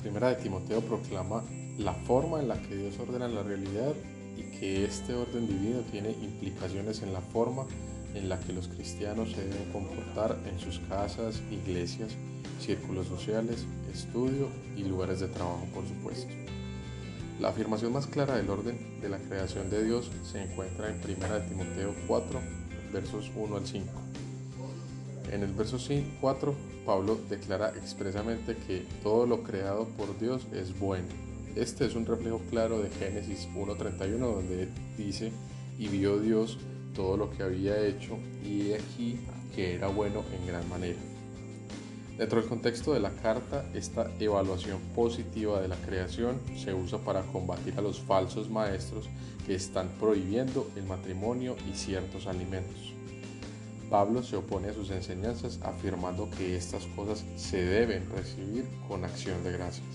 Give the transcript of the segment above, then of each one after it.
Primera de Timoteo proclama la forma en la que Dios ordena la realidad y que este orden divino tiene implicaciones en la forma en la que los cristianos se deben comportar en sus casas, iglesias, círculos sociales, estudio y lugares de trabajo, por supuesto. La afirmación más clara del orden de la creación de Dios se encuentra en 1 Timoteo 4, versos 1 al 5. En el verso 4, Pablo declara expresamente que todo lo creado por Dios es bueno. Este es un reflejo claro de Génesis 1.31, donde dice, y vio Dios todo lo que había hecho, y aquí que era bueno en gran manera. Dentro del contexto de la carta, esta evaluación positiva de la creación se usa para combatir a los falsos maestros que están prohibiendo el matrimonio y ciertos alimentos. Pablo se opone a sus enseñanzas afirmando que estas cosas se deben recibir con acción de gracias.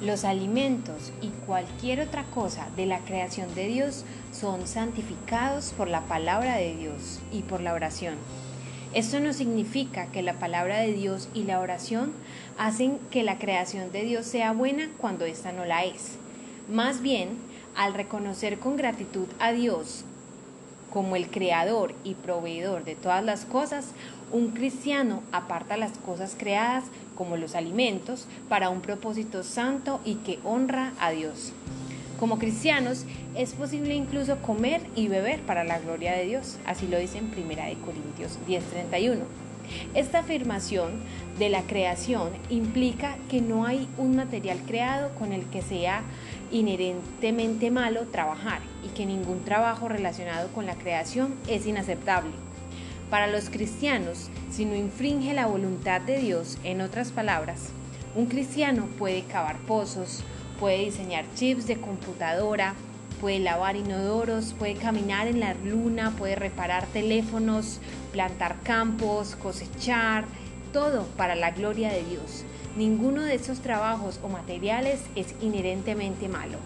Los alimentos y cualquier otra cosa de la creación de Dios son santificados por la palabra de Dios y por la oración. Esto no significa que la palabra de Dios y la oración hacen que la creación de Dios sea buena cuando ésta no la es. Más bien, al reconocer con gratitud a Dios como el creador y proveedor de todas las cosas, un cristiano aparta las cosas creadas como los alimentos para un propósito santo y que honra a Dios. Como cristianos es posible incluso comer y beber para la gloria de Dios, así lo dice en 1 Corintios 10:31. Esta afirmación de la creación implica que no hay un material creado con el que sea inherentemente malo trabajar y que ningún trabajo relacionado con la creación es inaceptable. Para los cristianos, si no infringe la voluntad de Dios, en otras palabras, un cristiano puede cavar pozos, puede diseñar chips de computadora, puede lavar inodoros, puede caminar en la luna, puede reparar teléfonos, plantar campos, cosechar, todo para la gloria de Dios. Ninguno de esos trabajos o materiales es inherentemente malo.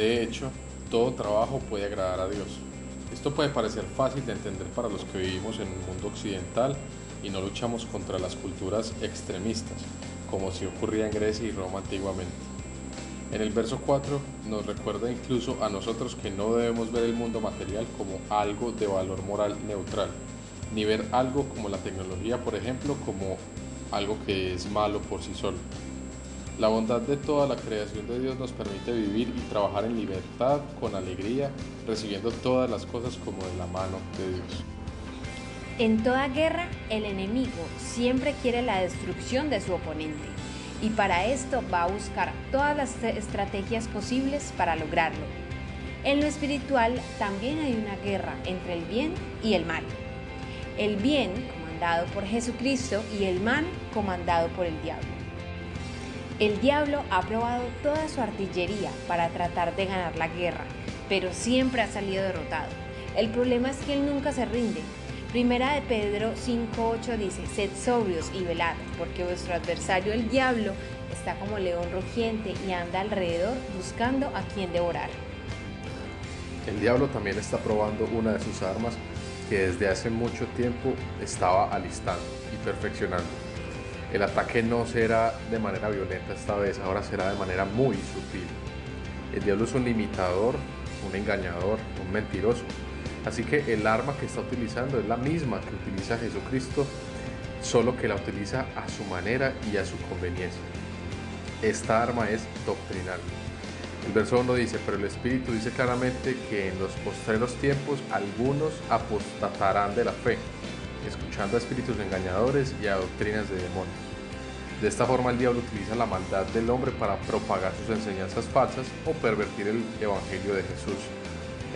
De hecho, todo trabajo puede agradar a Dios. Esto puede parecer fácil de entender para los que vivimos en un mundo occidental y no luchamos contra las culturas extremistas, como si ocurría en Grecia y Roma antiguamente. En el verso 4 nos recuerda incluso a nosotros que no debemos ver el mundo material como algo de valor moral neutral, ni ver algo como la tecnología, por ejemplo, como algo que es malo por sí solo. La bondad de toda la creación de Dios nos permite vivir y trabajar en libertad, con alegría, recibiendo todas las cosas como de la mano de Dios. En toda guerra, el enemigo siempre quiere la destrucción de su oponente y para esto va a buscar todas las estrategias posibles para lograrlo. En lo espiritual también hay una guerra entre el bien y el mal. El bien comandado por Jesucristo y el mal comandado por el diablo. El diablo ha probado toda su artillería para tratar de ganar la guerra, pero siempre ha salido derrotado. El problema es que él nunca se rinde Primera de Pedro 5.8 dice, sed sobrios y velad, porque vuestro adversario el diablo está como león rugiente y anda alrededor buscando a quien devorar. El diablo también está probando una de sus armas que desde hace mucho tiempo estaba alistando y perfeccionando. El ataque no será de manera violenta esta vez, ahora será de manera muy sutil. El diablo es un limitador, un engañador, un mentiroso Así que el arma que está utilizando es la misma que utiliza Jesucristo, solo que la utiliza a su manera y a su conveniencia. Esta arma es doctrinal. El verso 1 dice, pero el Espíritu dice claramente que en los postreros tiempos algunos apostatarán de la fe, escuchando a espíritus engañadores y a doctrinas de demonios. De esta forma el diablo utiliza la maldad del hombre para propagar sus enseñanzas falsas o pervertir el Evangelio de Jesús.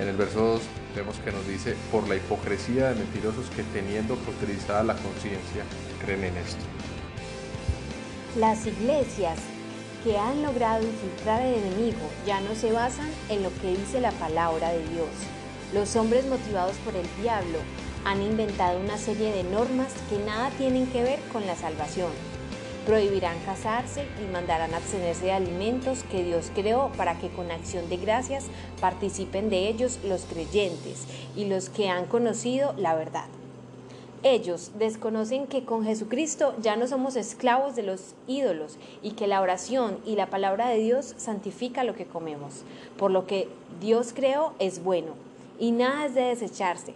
En el verso 2 vemos que nos dice, por la hipocresía de mentirosos que teniendo cauterizada la conciencia, creen en esto. Las iglesias que han logrado infiltrar al enemigo ya no se basan en lo que dice la palabra de Dios. Los hombres motivados por el diablo han inventado una serie de normas que nada tienen que ver con la salvación Prohibirán casarse y mandarán abstenerse de alimentos que Dios creó para que con acción de gracias participen de ellos los creyentes y los que han conocido la verdad. Ellos desconocen que con Jesucristo ya no somos esclavos de los ídolos y que la oración y la palabra de Dios santifica lo que comemos. Por lo que Dios creó es bueno y nada es de desecharse,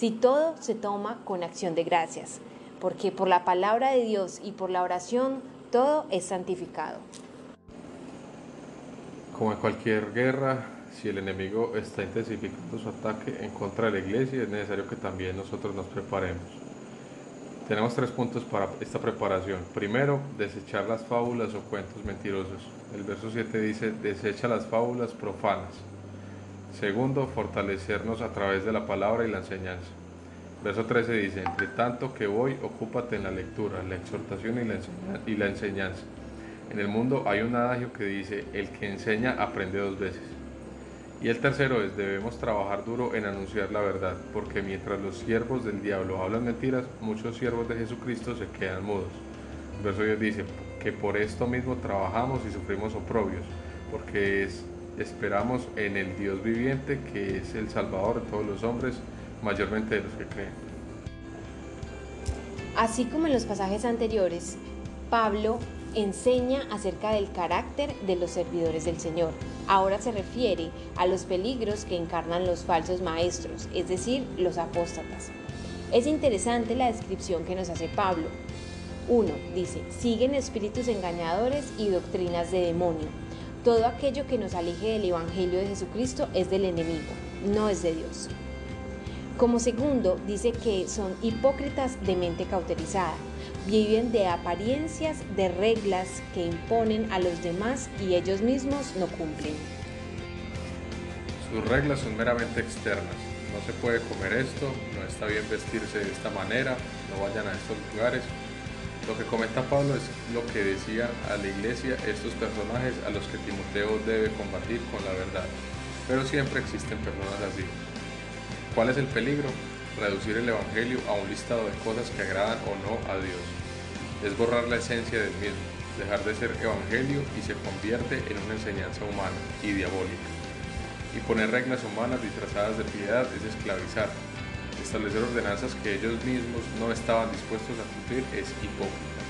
si todo se toma con acción de gracias, porque por la palabra de Dios y por la oración todo es santificado. Como en cualquier guerra, si el enemigo está intensificando su ataque en contra de la iglesia, es necesario que también nosotros nos preparemos. Tenemos tres puntos para esta preparación. Primero, desechar las fábulas o cuentos mentirosos. El verso 7 dice, desecha las fábulas profanas. Segundo, fortalecernos a través de la palabra y la enseñanza. Verso 13 dice, entre tanto que voy, ocúpate en la lectura, la exhortación y la, enseñanza. En el mundo hay un adagio que dice, el que enseña aprende dos veces. Y el tercero es, debemos trabajar duro en anunciar la verdad, porque mientras los siervos del diablo hablan mentiras, muchos siervos de Jesucristo se quedan mudos. Verso 10 dice, que por esto mismo trabajamos y sufrimos oprobios, porque es, esperamos en el Dios viviente, que es el Salvador de todos los hombres, mayormente de los que creen. Así como en los pasajes anteriores, Pablo enseña acerca del carácter de los servidores del Señor. Ahora se refiere a los peligros que encarnan los falsos maestros, es decir, los apóstatas. Es interesante la descripción que nos hace Pablo. 1. Dice, siguen espíritus engañadores y doctrinas de demonio. Todo aquello que nos aleje del Evangelio de Jesucristo es del enemigo, no es de Dios. Como segundo, dice que son hipócritas de mente cauterizada viven de apariencias, de reglas que imponen a los demás y ellos mismos no cumplen. Sus reglas son meramente externas. No se puede comer esto, no está bien vestirse de esta manera, no vayan a estos lugares. Lo que comenta Pablo es lo que decía a la iglesia estos personajes a los que Timoteo debe combatir con la verdad. Pero siempre existen personas así. ¿Cuál es el peligro? reducir el Evangelio a un listado de cosas que agradan o no a Dios. Es borrar la esencia del mismo, dejar de ser Evangelio y se convierte en una enseñanza humana y diabólica. Y poner reglas humanas disfrazadas de piedad es esclavizar. Establecer ordenanzas que ellos mismos no estaban dispuestos a cumplir es hipócrita.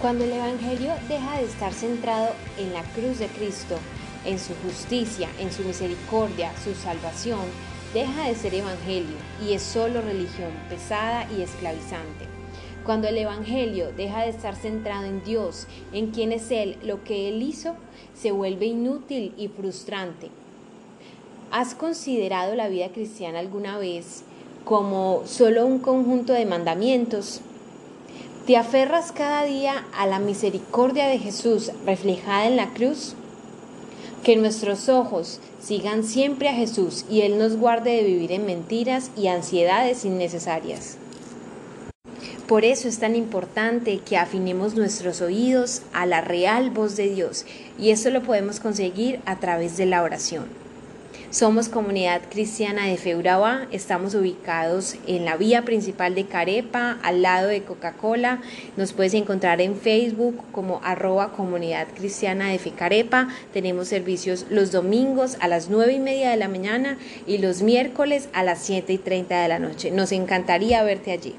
Cuando el Evangelio deja de estar centrado en la cruz de Cristo, en su justicia, en su misericordia, su salvación, deja de ser evangelio y es solo religión pesada y esclavizante. Cuando el Evangelio deja de estar centrado en Dios, en quién es Él, lo que Él hizo, se vuelve inútil y frustrante. ¿Has considerado la vida cristiana alguna vez como solo un conjunto de mandamientos? ¿Te aferras cada día a la misericordia de Jesús reflejada en la cruz? Que nuestros ojos sigan siempre a Jesús y Él nos guarde de vivir en mentiras y ansiedades innecesarias. Por eso es tan importante que afinemos nuestros oídos a la real voz de Dios y eso lo podemos conseguir a través de la oración. Somos comunidad cristiana de Feuraba, estamos ubicados en la vía principal de Carepa, al lado de Coca-Cola. Nos puedes encontrar en Facebook como arroba comunidad cristiana de Fecarepa. Tenemos servicios los domingos a las 9 y media de la mañana y los miércoles a las 7 y 30 de la noche. Nos encantaría verte allí.